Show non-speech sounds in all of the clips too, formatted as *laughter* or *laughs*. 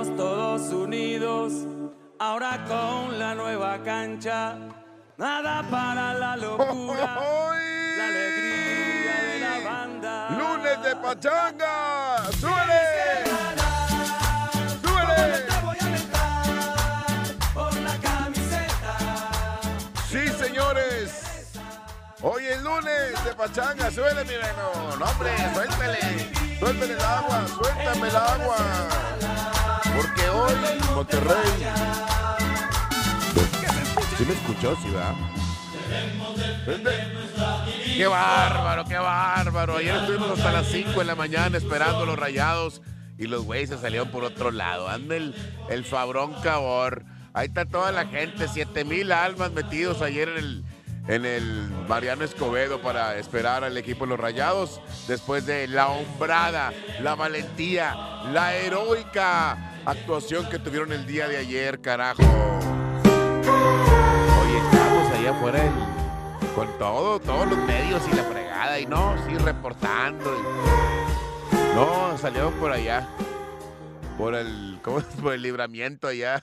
estamos todos unidos. Ahora con la nueva cancha, nada para la locura. *laughs* La alegría de la banda. ¡Lunes de pachanga! ¡Súbele! Hoy es lunes de pachanga. Súbele, mi reno. No, hombre, suéltale. Suéltale el agua. Suéltame el agua. Porque hoy Monterrey. ¿Sí me escuchó? Sí, va. Qué bárbaro, qué bárbaro. Ayer estuvimos hasta las 5 de la mañana esperando los rayados y los güeyes se salieron por otro lado. Anda el, el Fabrón Cabor. Ahí está toda la gente, 7 mil almas metidos ayer en el, en el Mariano Escobedo para esperar al equipo de los rayados. Después de la hombrada, la valentía, la heroica actuación que tuvieron el día de ayer, carajo. Oye, estamos allá afuera del- con todo, todos los medios y la fregada, y no, sí, reportando. No, salieron por allá. Por el, ¿cómo es? *laughs* Por el libramiento allá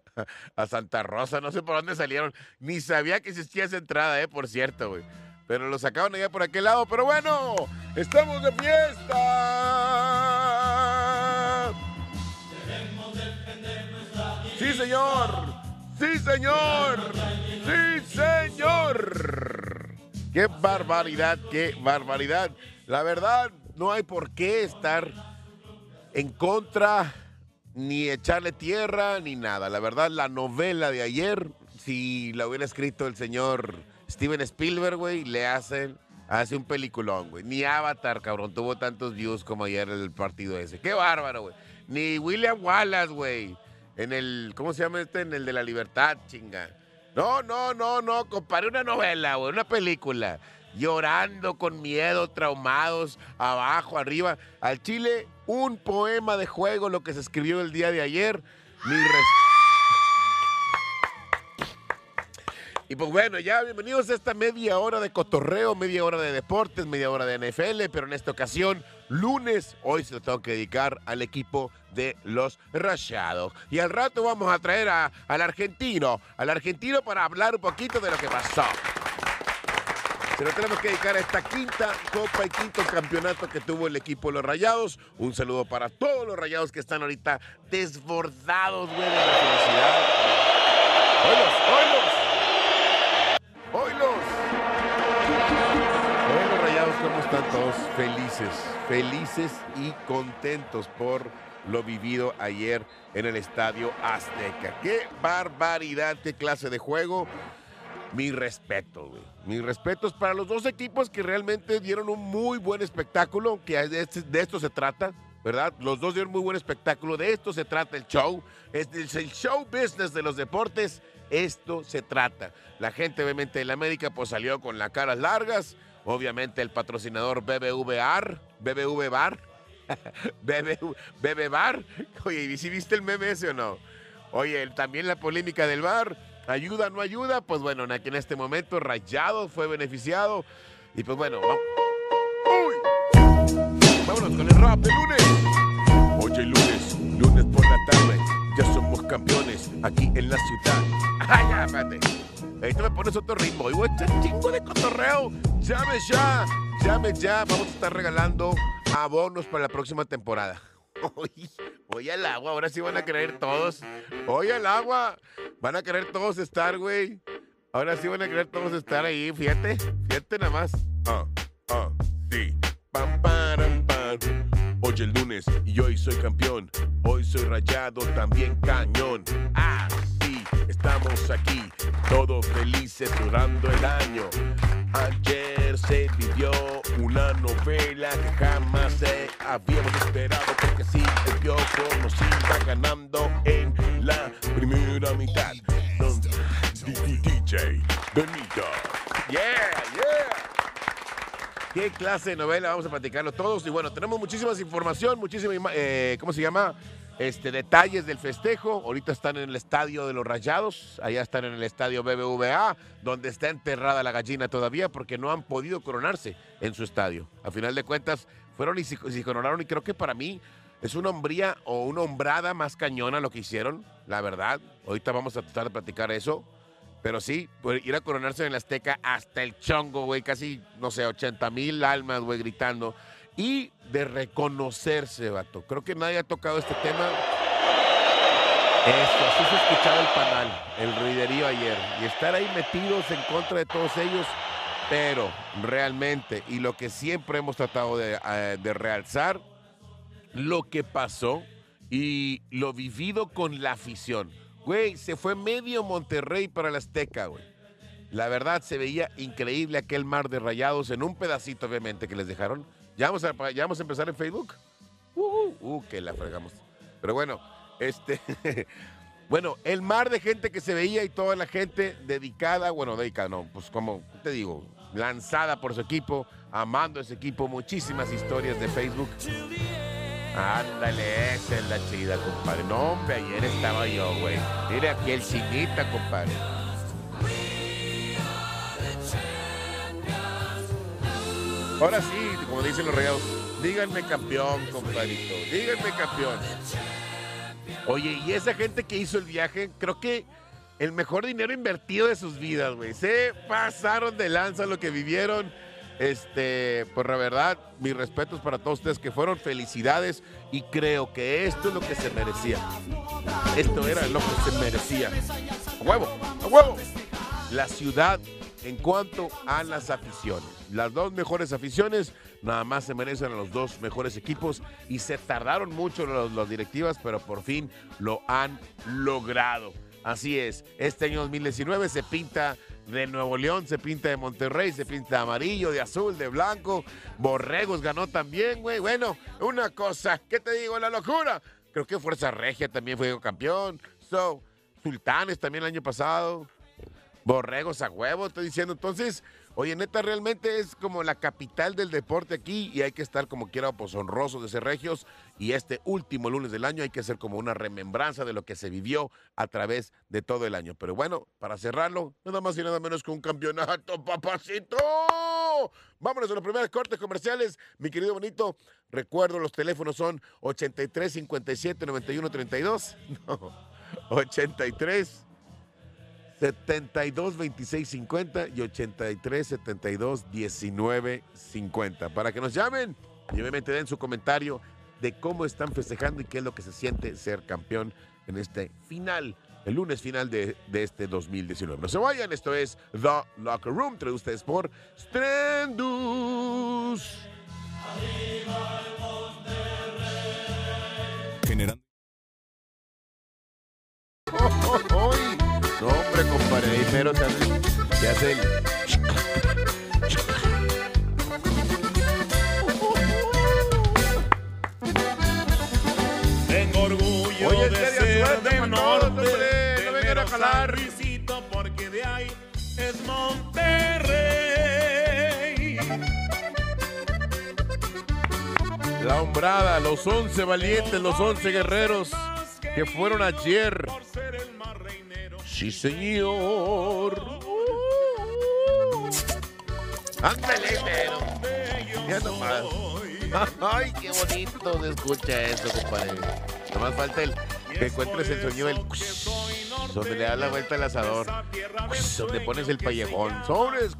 *laughs* a Santa Rosa, no sé por dónde salieron. Ni sabía que existía esa entrada, eh, por cierto, güey. Pero lo sacaron allá por aquel lado, pero bueno, estamos de fiesta. Señor. Sí, señor. Sí, señor. Qué barbaridad, qué barbaridad. La verdad, no hay por qué estar en contra ni echarle tierra ni nada. La verdad, la novela de ayer, si la hubiera escrito el señor Steven Spielberg, güey, le hacen, hace un peliculón, güey. Ni Avatar, cabrón, tuvo tantos views como ayer el partido ese. Qué bárbaro, güey. Ni William Wallace, güey. En el, ¿cómo se llama este? En el de la libertad, chinga. No, no, no, no, comparé una novela, güey, una película. Llorando con miedo, traumados, abajo, arriba. Al Chile, un poema de juego, lo que se escribió el día de ayer. Mi res- Y pues bueno, ya bienvenidos a esta media hora de cotorreo, media hora de deportes, media hora de NFL, pero en esta ocasión, lunes, hoy se lo tengo que dedicar al equipo de los Rayados. Y al rato vamos a traer a- al argentino, al argentino para hablar un poquito de lo que pasó. Se lo tenemos que dedicar a esta quinta copa y quinto campeonato que tuvo el equipo de los Rayados. Un saludo para todos los Rayados que están ahorita desbordados, güey, de la felicidad. ¡Oilos, oilos! Están todos? Felices, felices y contentos por lo vivido ayer en el Estadio Azteca. ¡Qué barbaridad! ¡Qué clase de juego! Mi respeto, güey. Mis respetos para los dos equipos que realmente dieron un muy buen espectáculo, que de, este- de esto se trata, ¿verdad? Los dos dieron muy buen espectáculo, de esto se trata el show. Es, el show business de los deportes, esto se trata. La gente, obviamente, de la América, pues salió con las caras largas. Obviamente, el patrocinador BBVAR, BBV Bar, BBV, BB *laughs* Bar. Oye, ¿y si viste el meme ese o no? Oye, también la polémica del bar, ayuda, no ayuda, pues bueno, aquí en este momento Rayado fue beneficiado y pues bueno, vamos. ¡Uy! Vámonos con el rap de lunes. Oye, lunes, lunes por la tarde, ya somos campeones aquí en la ciudad. ¡Ay, ya, espérate! Tú me pones otro ritmo. Y voy a echar chingo de cotorreo. Llame ya, llame ya. Vamos a estar regalando abonos para la próxima temporada. *laughs* Oye al agua, ahora sí van a querer todos. Oye al agua, van a querer todos estar, güey. Ahora sí van a querer todos estar ahí, fíjate, fíjate nada más. Ah, ah, sí. Pam, param, pam. Hoy el lunes y hoy soy campeón. Hoy soy rayado, también cañón. Ah, sí, estamos aquí, todos felices durando el año. Ayer se vivió una novela que jamás se habíamos esperado porque sí, el Piojo nos iba ganando en la primera mitad. DJ Benito. Yeah, yeah. ¿Qué clase de novela? Vamos a platicarlo todos. Y bueno, tenemos muchísimas información, muchísima, ima- eh, ¿cómo se llama? Este, detalles del festejo. Ahorita están en el estadio de los Rayados. Allá están en el estadio BBVA, donde está enterrada la gallina todavía porque no han podido coronarse en su estadio. A final de cuentas, fueron y se, se coronaron y creo que para mí es una hombría o una hombrada más cañona lo que hicieron, la verdad. Ahorita vamos a tratar de platicar eso. Pero sí, pues, ir a coronarse en el Azteca hasta el chongo, güey, casi, no sé, 80 mil almas, güey, gritando. Y de reconocerse, vato. Creo que nadie ha tocado este tema. Esto, así se escuchaba el panal, el ruiderío ayer. Y estar ahí metidos en contra de todos ellos. Pero realmente, y lo que siempre hemos tratado de, eh, de realzar, lo que pasó y lo vivido con la afición. Güey, se fue medio Monterrey para el Azteca, güey. La verdad, se veía increíble aquel mar de rayados en un pedacito, obviamente, que les dejaron. ¿Ya vamos a, ya vamos a empezar en Facebook? Uh, que la fregamos. Pero bueno, este... *laughs* bueno, el mar de gente que se veía y toda la gente dedicada, bueno, dedicada, no, pues como te digo, lanzada por su equipo, amando ese equipo, muchísimas historias de Facebook. Ándale, esa es la chida, compadre. No, hombre, ayer estaba yo, güey. Mire aquí el chinita, compadre. Ahora sí, como dicen los rayados, díganme campeón, compadrito. Díganme campeón. Oye, y esa gente que hizo el viaje, creo que el mejor dinero invertido de sus vidas, güey. Se pasaron de lanza lo que vivieron este, pues la verdad, mis respetos para todos ustedes que fueron felicidades y creo que esto es lo que se merecía. Esto era lo que se merecía. A huevo, a huevo. La ciudad en cuanto a las aficiones. Las dos mejores aficiones nada más se merecen a los dos mejores equipos y se tardaron mucho las directivas, pero por fin lo han logrado. Así es, este año 2019 se pinta de Nuevo León, se pinta de Monterrey, se pinta de amarillo, de azul, de blanco. Borregos ganó también, güey. Bueno, una cosa, ¿qué te digo? La locura. Creo que Fuerza Regia también fue campeón. So, Sultanes también el año pasado. Borregos a huevo, estoy diciendo. Entonces, Oye, neta, realmente es como la capital del deporte aquí y hay que estar como quiera, pues honrosos de ser regios. Y este último lunes del año hay que hacer como una remembranza de lo que se vivió a través de todo el año. Pero bueno, para cerrarlo, nada más y nada menos que un campeonato, papacito. Vámonos a los primeros cortes comerciales, mi querido bonito. Recuerdo, los teléfonos son 83 57 91 32. No, 83 72 26 50 y 83 72 19 50. Para que nos llamen y obviamente den su comentario de cómo están festejando y qué es lo que se siente ser campeón en este final, el lunes final de, de este 2019. No se vayan, esto es The Locker Room, trae ustedes por Strandus. Pero se hacen, se hacen. Tengo orgullo Oye, de seria ser norte, todos, hombre, no vengan a jalar. Porque de ahí es Monterrey. La hombrada, los 11 valientes, los 11 guerreros que fueron ayer. Sí, señor. Ándale, pero. Ya nomás. *laughs* Ay, qué bonito se escucha eso, compadre. Nomás falta el que encuentres el sonido del donde le das la vuelta al asador, donde pones el pallejón, sobres.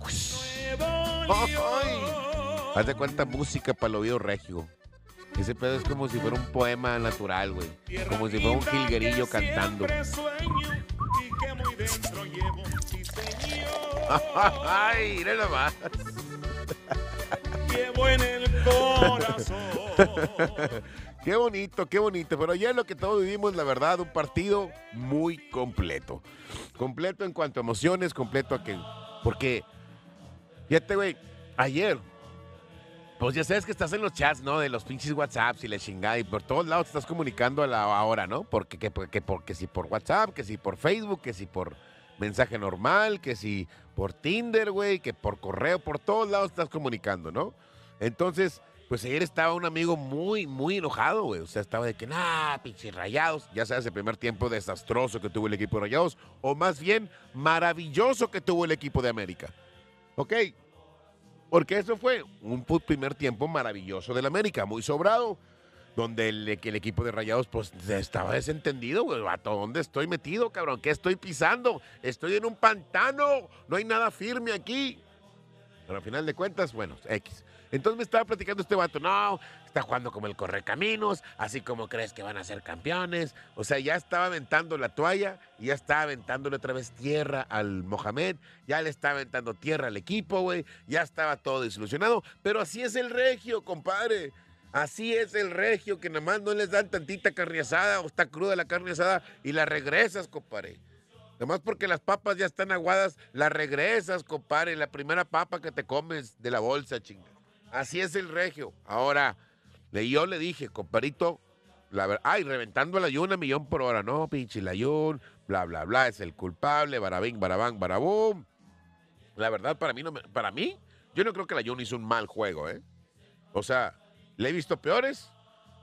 Ay, haz de cuenta música para el oído regio. Ese pedo es como si fuera un poema natural, güey. Como si fuera un jilguerillo cantando. *laughs* Ay, mira nomás. Llevo en el corazón. *laughs* Qué bonito, qué bonito. Pero ayer lo que todos vivimos, la verdad, un partido muy completo. Completo en cuanto a emociones, completo a que. Porque, fíjate, güey, ayer, pues ya sabes que estás en los chats, ¿no? De los pinches WhatsApps y la chingada. Y por todos lados estás comunicando a la hora, ¿no? Porque, que, que, porque si por WhatsApp, que si por Facebook, que si por mensaje normal, que si por Tinder, güey, que por correo, por todos lados estás comunicando, ¿no? Entonces, pues ayer estaba un amigo muy, muy enojado, güey. O sea, estaba de que, nah, pinches rayados. Ya sabes, el primer tiempo desastroso que tuvo el equipo de rayados, o más bien maravilloso que tuvo el equipo de América. ¿Ok? Porque eso fue un primer tiempo maravilloso del América, muy sobrado. donde el, el equipo de Rayados pues estaba desentendido, güey. ¿A dónde estoy metido, cabrón? ¿Qué estoy pisando? Estoy en un pantano, no hay nada firme aquí. Pero al final de cuentas, bueno, X. Entonces me estaba platicando este vato, no, está jugando como el correcaminos, así como crees que van a ser campeones. O sea, ya estaba aventando la toalla ya estaba aventándole otra vez tierra al Mohamed, ya le estaba aventando tierra al equipo, güey, ya estaba todo desilusionado. Pero así es el regio, compadre. Así es el regio, que nada más no les dan tantita carne asada o está cruda la carne asada y la regresas, compadre. Nada más porque las papas ya están aguadas, la regresas, compadre. La primera papa que te comes de la bolsa, chinga. Así es el regio. Ahora, yo le dije, compadrito, la verdad, ay, reventando la ayun a millón por hora. No, pinche la ayun, bla, bla, bla, es el culpable, barabín, barabán, barabum. La verdad, para mí, no para mí, yo no creo que la ayun hizo un mal juego, ¿eh? O sea, le he visto peores,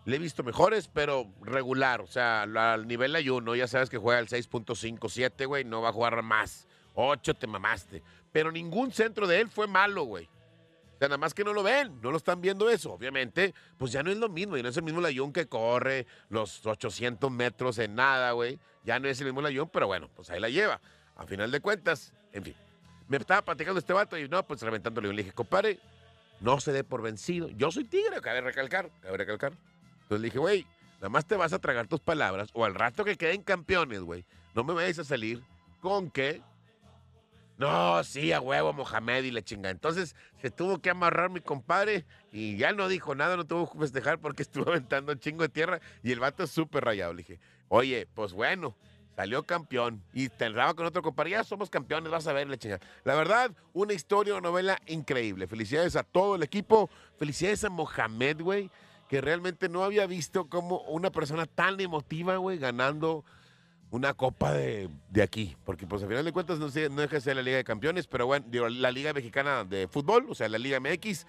le he visto mejores, pero regular. O sea, al nivel ayuno, ya sabes que juega el 6.57, güey, no va a jugar más. 8 te mamaste. Pero ningún centro de él fue malo, güey. O sea, nada más que no lo ven, no lo están viendo eso. Obviamente, pues ya no es lo mismo, y no es el mismo Layún que corre los 800 metros en nada, güey. Ya no es el mismo Layún, pero bueno, pues ahí la lleva. A final de cuentas, en fin. Me estaba platicando este vato y no, pues reventándole Le dije, compadre, no se dé por vencido. Yo soy tigre, cabe recalcar, cabe recalcar. Entonces le dije, güey, nada más te vas a tragar tus palabras o al rato que queden campeones, güey, no me vayas a salir con que no, sí, a huevo, Mohamed y le chinga. Entonces se tuvo que amarrar mi compadre y ya no dijo nada, no tuvo que festejar porque *laughs* estuvo aventando un chingo de tierra y el vato es súper rayado. Le dije, oye, pues bueno, salió campeón y tendrá con otro compadre. Ya somos campeones, vas a ver, le chinga. La verdad, una historia o novela increíble. Felicidades a todo el equipo. Felicidades a Mohamed, güey, que realmente no había visto como una persona tan emotiva, güey, ganando una copa de, aquí. Porque, pues, al final de cuentas, no, sé, no deja de ser la Liga de Campeones, pero bueno, digo, la Liga Mexicana de Fútbol, o sea, la Liga MX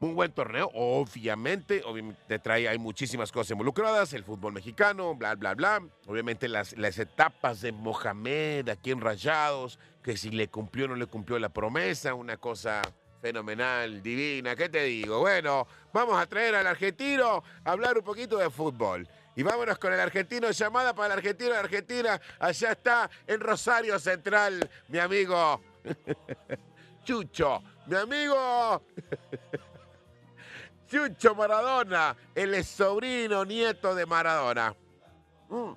un buen torneo, obviamente, obviamente trae, hay muchísimas cosas involucradas, el fútbol mexicano, bla, bla, bla. Obviamente las, las etapas de Mohamed aquí en Rayados, que si le cumplió o no le cumplió la promesa, una cosa fenomenal, divina, ¿qué te digo? Bueno, vamos a traer al argentino a hablar un poquito de fútbol. Y vámonos con el argentino, llamada para el argentino de Argentina. Allá está en Rosario Central, mi amigo *laughs* Chucho, mi amigo *laughs* Chucho Maradona, el sobrino nieto de Maradona. Mm.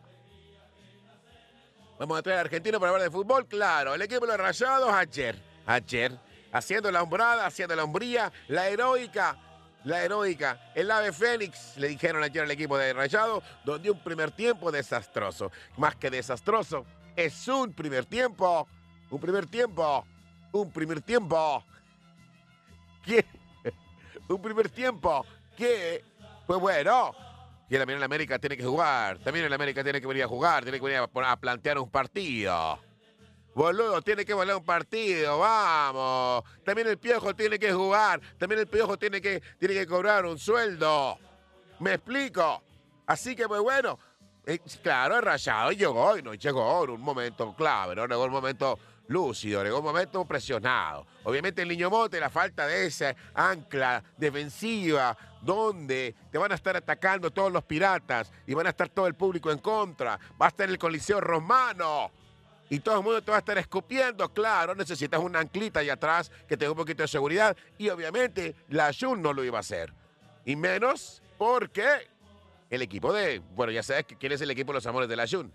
Vamos a traer a Argentino para hablar de fútbol, claro. El equipo de los rayados ayer, ayer, haciendo la hombrada, haciendo la hombría, la heroica, la heroica, el ave Fénix, le dijeron ayer al equipo de Rayado, donde un primer tiempo desastroso. Más que desastroso, es un primer tiempo, un primer tiempo, un primer tiempo. ¿Quién? *laughs* un primer tiempo que, pues bueno, que también en América tiene que jugar, también en América tiene que venir a jugar, tiene que venir a, plantear un partido. Boludo, tiene que volar un partido, vamos. También el piojo tiene que jugar, también el piojo tiene que, tiene que cobrar un sueldo. ¿Me explico? Así que, pues bueno, eh, claro, el rayado llegó y no llegó en un momento clave, ¿no? Llegó un momento lúcido, en un momento presionado. Obviamente el Niño Mote, la falta de esa ancla defensiva donde te van a estar atacando todos los piratas y van a estar todo el público en contra. Va a estar el Coliseo Romano. Y todo el mundo te va a estar escupiendo, claro, necesitas una anclita ahí atrás que tenga un poquito de seguridad. Y obviamente la Jun no lo iba a hacer. Y menos porque el equipo de, bueno, ya sabes quién es el equipo de los amores de la Jun.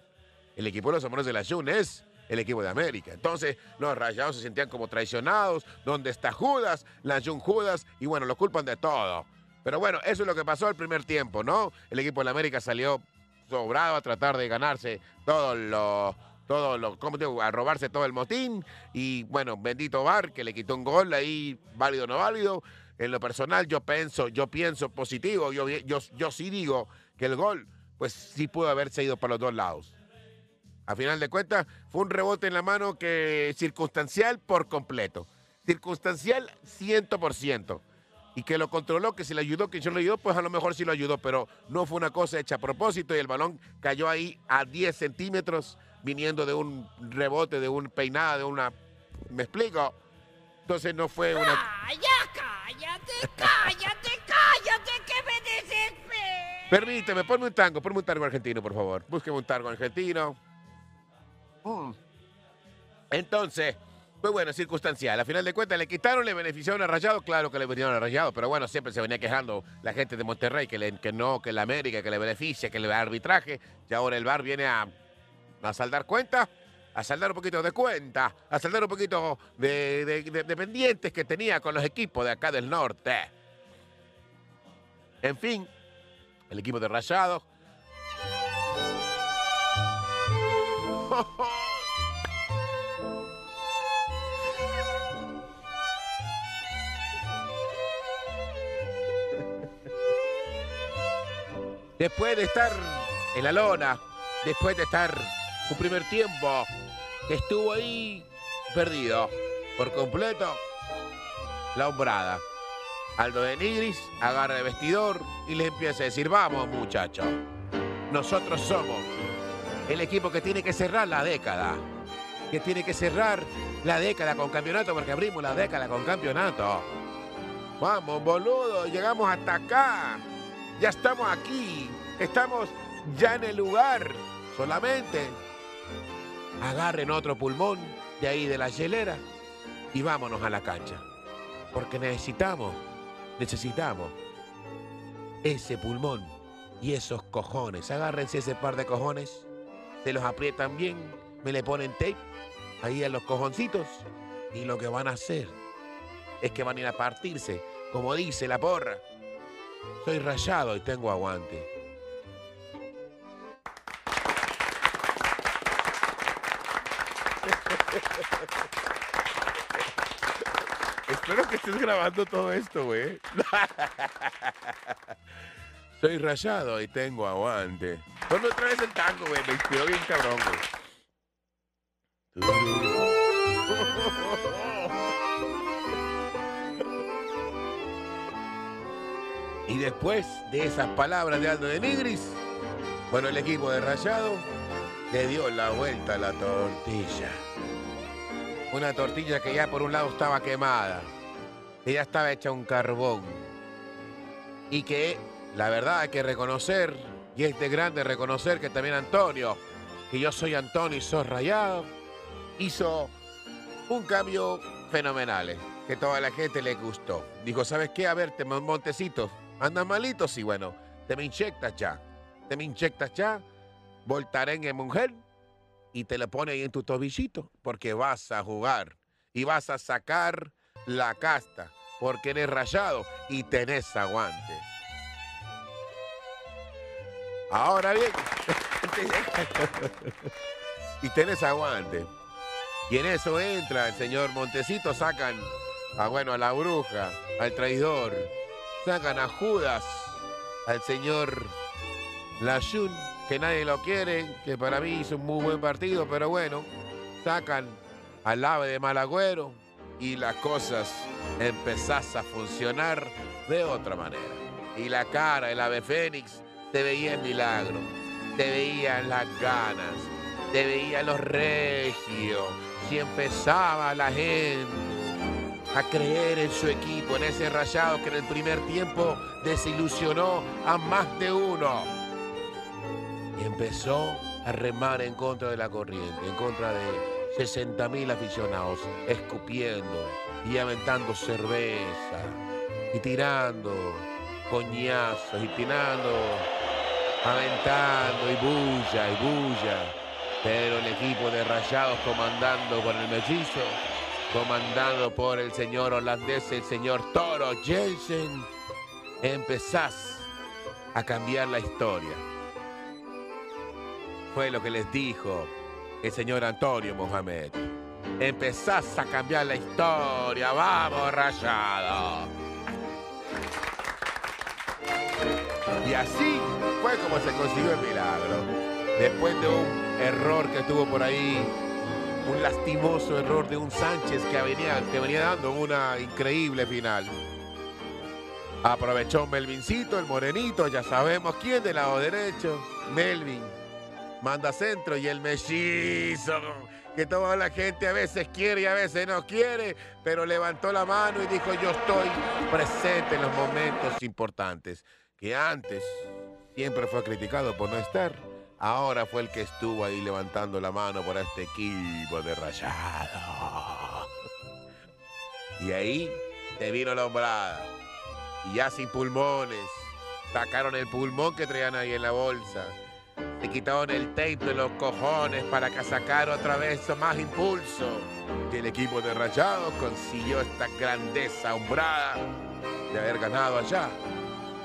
El equipo de los amores de la Jun es el equipo de América. Entonces los rayados se sentían como traicionados. ¿Dónde está Judas? La Jun Judas. Y bueno, lo culpan de todo. Pero bueno, eso es lo que pasó el primer tiempo, ¿no? El equipo de la América salió sobrado a tratar de ganarse todo lo todo lo, ¿cómo digo? A robarse todo el motín. Y bueno, bendito Bar, que le quitó un gol ahí, válido o no válido. En lo personal, yo pienso, yo pienso positivo. Yo, yo, yo sí digo que el gol, pues sí pudo haberse ido para los dos lados. A final de cuentas, fue un rebote en la mano que circunstancial por completo. Circunstancial 100%. Y que lo controló, que si le ayudó, que yo le ayudó, pues a lo mejor sí lo ayudó, pero no fue una cosa hecha a propósito y el balón cayó ahí a 10 centímetros viniendo de un rebote, de un peinada, de una... ¿Me explico? Entonces no fue una... ¡Calla, cállate, cállate, cállate, que me desespero! Permíteme, ponme un tango, ponme un tango argentino, por favor. Búsqueme un tango argentino. Mm. Entonces, pues bueno, circunstancial. A final de cuentas, le quitaron, le beneficiaron a Rayado. Claro que le beneficiaron a Rayado, pero bueno, siempre se venía quejando la gente de Monterrey que, le- que no, que la América, que le beneficia, que le da arbitraje. Y ahora el VAR viene a, a saldar cuentas, a saldar un poquito de cuenta, a saldar un poquito de pendientes que tenía con los equipos de acá del norte. En fin, el equipo de Rayados. *laughs* Después de estar en la lona, después de estar un primer tiempo estuvo ahí perdido por completo, la hombrada. Aldo de Nigris agarra el vestidor y le empieza a decir, vamos muchachos, nosotros somos el equipo que tiene que cerrar la década, que tiene que cerrar la década con campeonato porque abrimos la década con campeonato. Vamos, boludo, llegamos hasta acá. Ya estamos aquí, estamos ya en el lugar. Solamente agarren otro pulmón de ahí de la hielera y vámonos a la cancha. Porque necesitamos, necesitamos ese pulmón y esos cojones. Agárrense ese par de cojones, se los aprietan bien, me le ponen tape ahí en los cojoncitos y lo que van a hacer es que van a ir a partirse, como dice la porra. Soy rayado y tengo aguante. Espero que estés grabando todo esto, güey. Soy rayado y tengo aguante. Ponme otra vez el tango, güey. Me inspiró bien cabrón. Y después de esas palabras de Aldo de Nigris, bueno, el equipo de Rayado le dio la vuelta a la tortilla. Una tortilla que ya por un lado estaba quemada, ya estaba hecha un carbón. Y que la verdad hay que reconocer, y es de grande reconocer que también Antonio, que yo soy Antonio y sos rayado, hizo un cambio fenomenal, eh, que toda la gente le gustó. Dijo, ¿sabes qué? A ver, te Montecitos, andan malitos y bueno, te me inyectas ya. Te me inyectas ya, voltarengue mujer, y te lo pone ahí en tu tobillito, porque vas a jugar y vas a sacar la casta, porque eres rayado y tenés aguante. Ahora bien, *laughs* y tenés aguante. Y en eso entra el señor Montecito, sacan a bueno a la bruja, al traidor, sacan a Judas, al señor Lashun, que nadie lo quiere, que para mí hizo un muy buen partido, pero bueno, sacan al ave de Malagüero y las cosas empezás a funcionar de otra manera. Y la cara del ave Fénix te veía el milagro, te veían las ganas, te veían los regios, si empezaba la gente a creer en su equipo, en ese rayado que en el primer tiempo desilusionó a más de uno. Y empezó a remar en contra de la corriente, en contra de 60 mil aficionados, escupiendo y aventando cerveza y tirando coñazos y tirando, aventando y bulla y bulla. Pero el equipo de Rayados comandando por el mellizo, comandado por el señor holandés, el señor Toro Jensen, empezás a cambiar la historia. Fue lo que les dijo el señor Antonio Mohamed. Empezás a cambiar la historia, vamos Rayado. Y así fue como se consiguió el milagro. Después de un error que tuvo por ahí, un lastimoso error de un Sánchez que venía, que venía dando una increíble final. Aprovechó Melvincito, el morenito, ya sabemos quién del lado derecho. Melvin manda centro y el mellizo, que toda la gente a veces quiere y a veces no quiere, pero levantó la mano y dijo yo estoy presente en los momentos importantes. Que antes siempre fue criticado por no estar, ahora fue el que estuvo ahí levantando la mano por este equipo de rayado. Y ahí te vino la hombrada. Y ya sin pulmones, sacaron el pulmón que traían ahí en la bolsa. Le quitaron el tape de los cojones para que sacara otra vez más impulso. Y el equipo de Rayados consiguió esta grandeza hombrada de haber ganado allá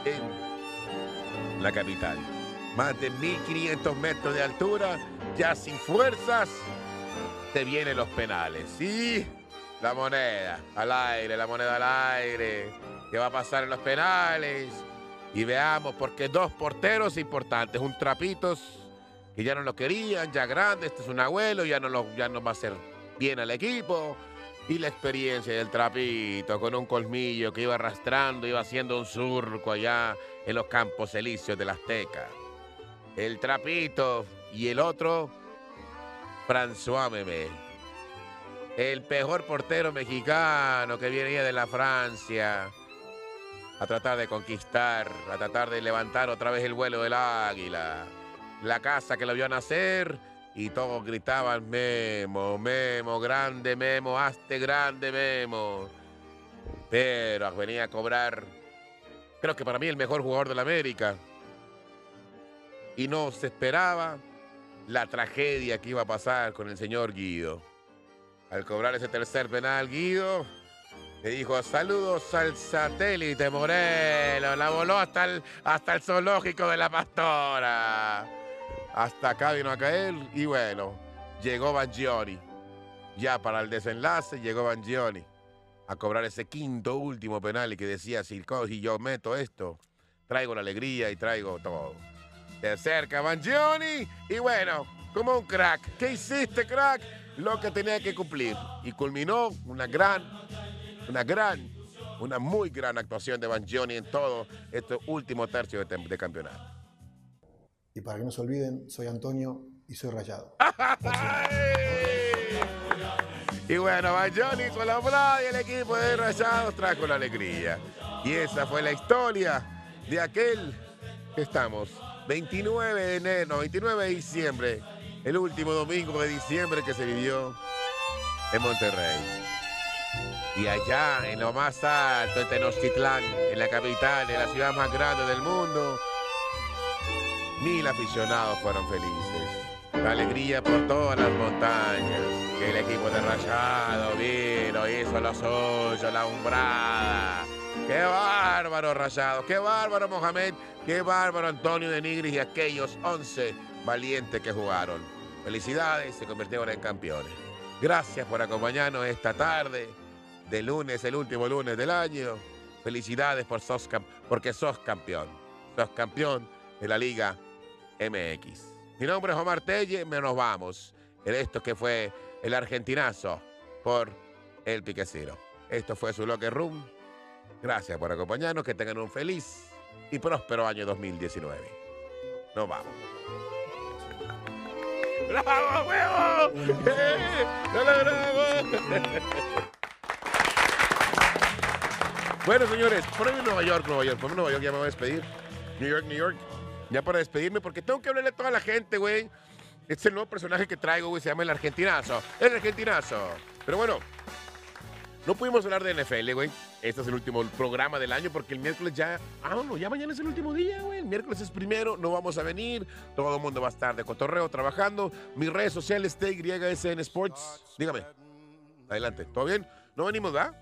en la capital. Más de 1500 metros de altura, ya sin fuerzas, te vienen los penales. Y la moneda al aire, la moneda al aire. ¿Qué va a pasar en los penales? Y veamos, porque dos porteros importantes, un trapitos que ya no lo querían, ya grande, este es un abuelo, ya no, lo, ya no va a ser bien al equipo. Y la experiencia del trapito con un colmillo que iba arrastrando, iba haciendo un surco allá en los campos elíseos de la Azteca. El trapito y el otro, François Memé. El mejor portero mexicano que venía de la Francia a tratar de conquistar, a tratar de levantar otra vez el vuelo del águila. La casa que lo vio nacer y todos gritaban Memo, Memo, grande Memo, hazte grande Memo. Pero venía a cobrar, creo que para mí el mejor jugador de la América. Y no se esperaba la tragedia que iba a pasar con el señor Guido. Al cobrar ese tercer penal, Guido le dijo, saludos al satélite Morelos. La voló hasta el, hasta el zoológico de la pastora. Hasta acá vino a caer y bueno, llegó Bangioni. Ya para el desenlace llegó Bangioni a cobrar ese quinto último penal y que decía, si, si yo meto esto, traigo la alegría y traigo todo. De cerca Bangioni y bueno, como un crack. ¿Qué hiciste, crack? Lo que tenía que cumplir. Y culminó una gran una gran, una muy gran actuación de Bangioni en todo este último tercio de, campeonato. Y para que no se olviden, soy Antonio y soy Rayado. *laughs* y bueno, Bangioni hizo la y el equipo de Rayados trajo la alegría. Y esa fue la historia de aquel que estamos, 29 de enero, 29 de diciembre, el último domingo de diciembre que se vivió en Monterrey. Y allá, en lo más alto, en Tenochtitlán, en la capital, en la ciudad más grande del mundo, mil aficionados fueron felices. La alegría por todas las montañas. El equipo de Rayado vino, hizo lo suyo, la umbrada. ¡Qué bárbaro Rayado! ¡Qué bárbaro Mohamed! ¡Qué bárbaro Antonio de Nigris y aquellos 11 valientes que jugaron! Felicidades, se convirtieron en campeones. Gracias por acompañarnos esta tarde de lunes, el último lunes del año. Felicidades por sos, porque sos campeón. Sos campeón de la Liga MX. Mi nombre es Omar Telle, me nos vamos. En esto que fue el argentinazo por el Piquecero. Esto fue su Locker Room. Gracias por acompañarnos, que tengan un feliz y próspero año 2019. Nos vamos. ¡Bravo, huevo! *laughs* ¡Eh! ¡Bravo! *laughs* Bueno, señores, poneme Nueva York, Nueva York, poneme Nueva York, ya me voy a despedir. New York, New York. Ya para despedirme, porque tengo que hablarle a toda la gente, güey. Este es el nuevo personaje que traigo, güey, se llama el Argentinazo. El Argentinazo. Pero bueno, no pudimos hablar de NFL, güey. Este es el último programa del año porque el miércoles ya. Ah, no, ya mañana es el último día, güey. El miércoles es primero, no vamos a venir. Todo el mundo va a estar de cotorreo trabajando. Mis redes sociales, TYSN Sports. Dígame. Adelante. ¿Todo bien? ¿No venimos, ¿verdad?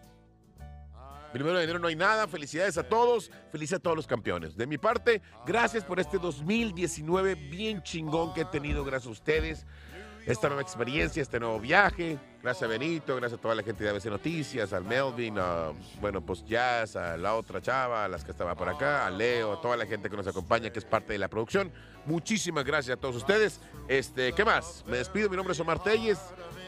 Primero de enero no hay nada. Felicidades a todos. Felicidades a todos los campeones. De mi parte, gracias por este 2019 bien chingón que he tenido. Gracias a ustedes. Esta nueva experiencia, este nuevo viaje. Gracias a Benito, gracias a toda la gente de ABC Noticias, al Melvin, bueno, pues Jazz, a la otra chava, a las que estaba por acá, a Leo, a toda la gente que nos acompaña, que es parte de la producción. Muchísimas gracias a todos ustedes. Este, ¿Qué más? Me despido. Mi nombre es Omar Telles.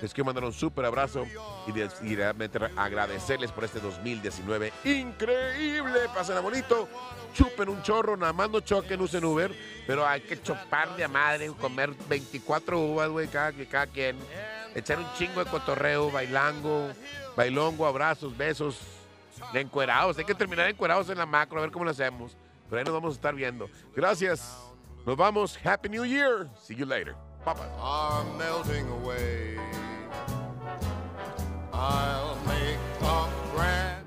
Les quiero mandar un súper abrazo y, realmente agradecerles por este 2019 increíble. Pasen a bonito, chupen un chorro, nada más no choquen, usen Uber, pero hay que chopar de a madre, comer 24 uvas, güey, cada, cada quien. Echar un chingo de cotorreo, bailango, bailongo, abrazos, besos, de encuerados. Hay que terminar encuerados en la macro, a ver cómo lo hacemos. Pero ahí nos vamos a estar viendo. Gracias. Nos vamos. Happy New Year. See you later. Papa. Are melting away. I'll make a grand.